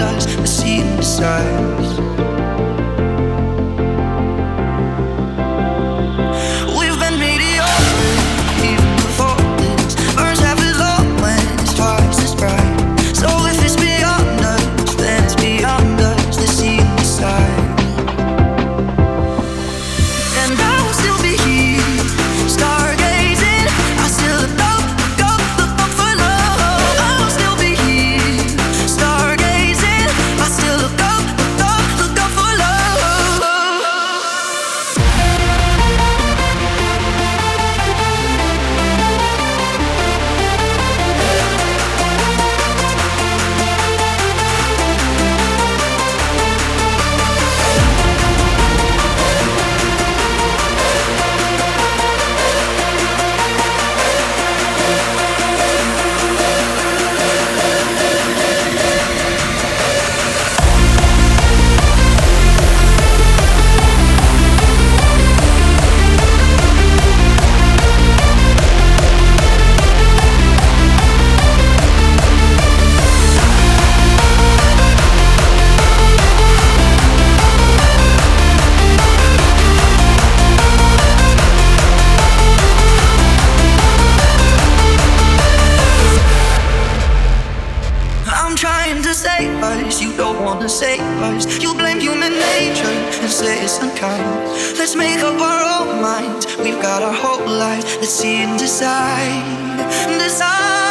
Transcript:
us, what is beyond us? The sea and say it's unkind Let's make up our own minds We've got our whole life Let's see and decide. decide.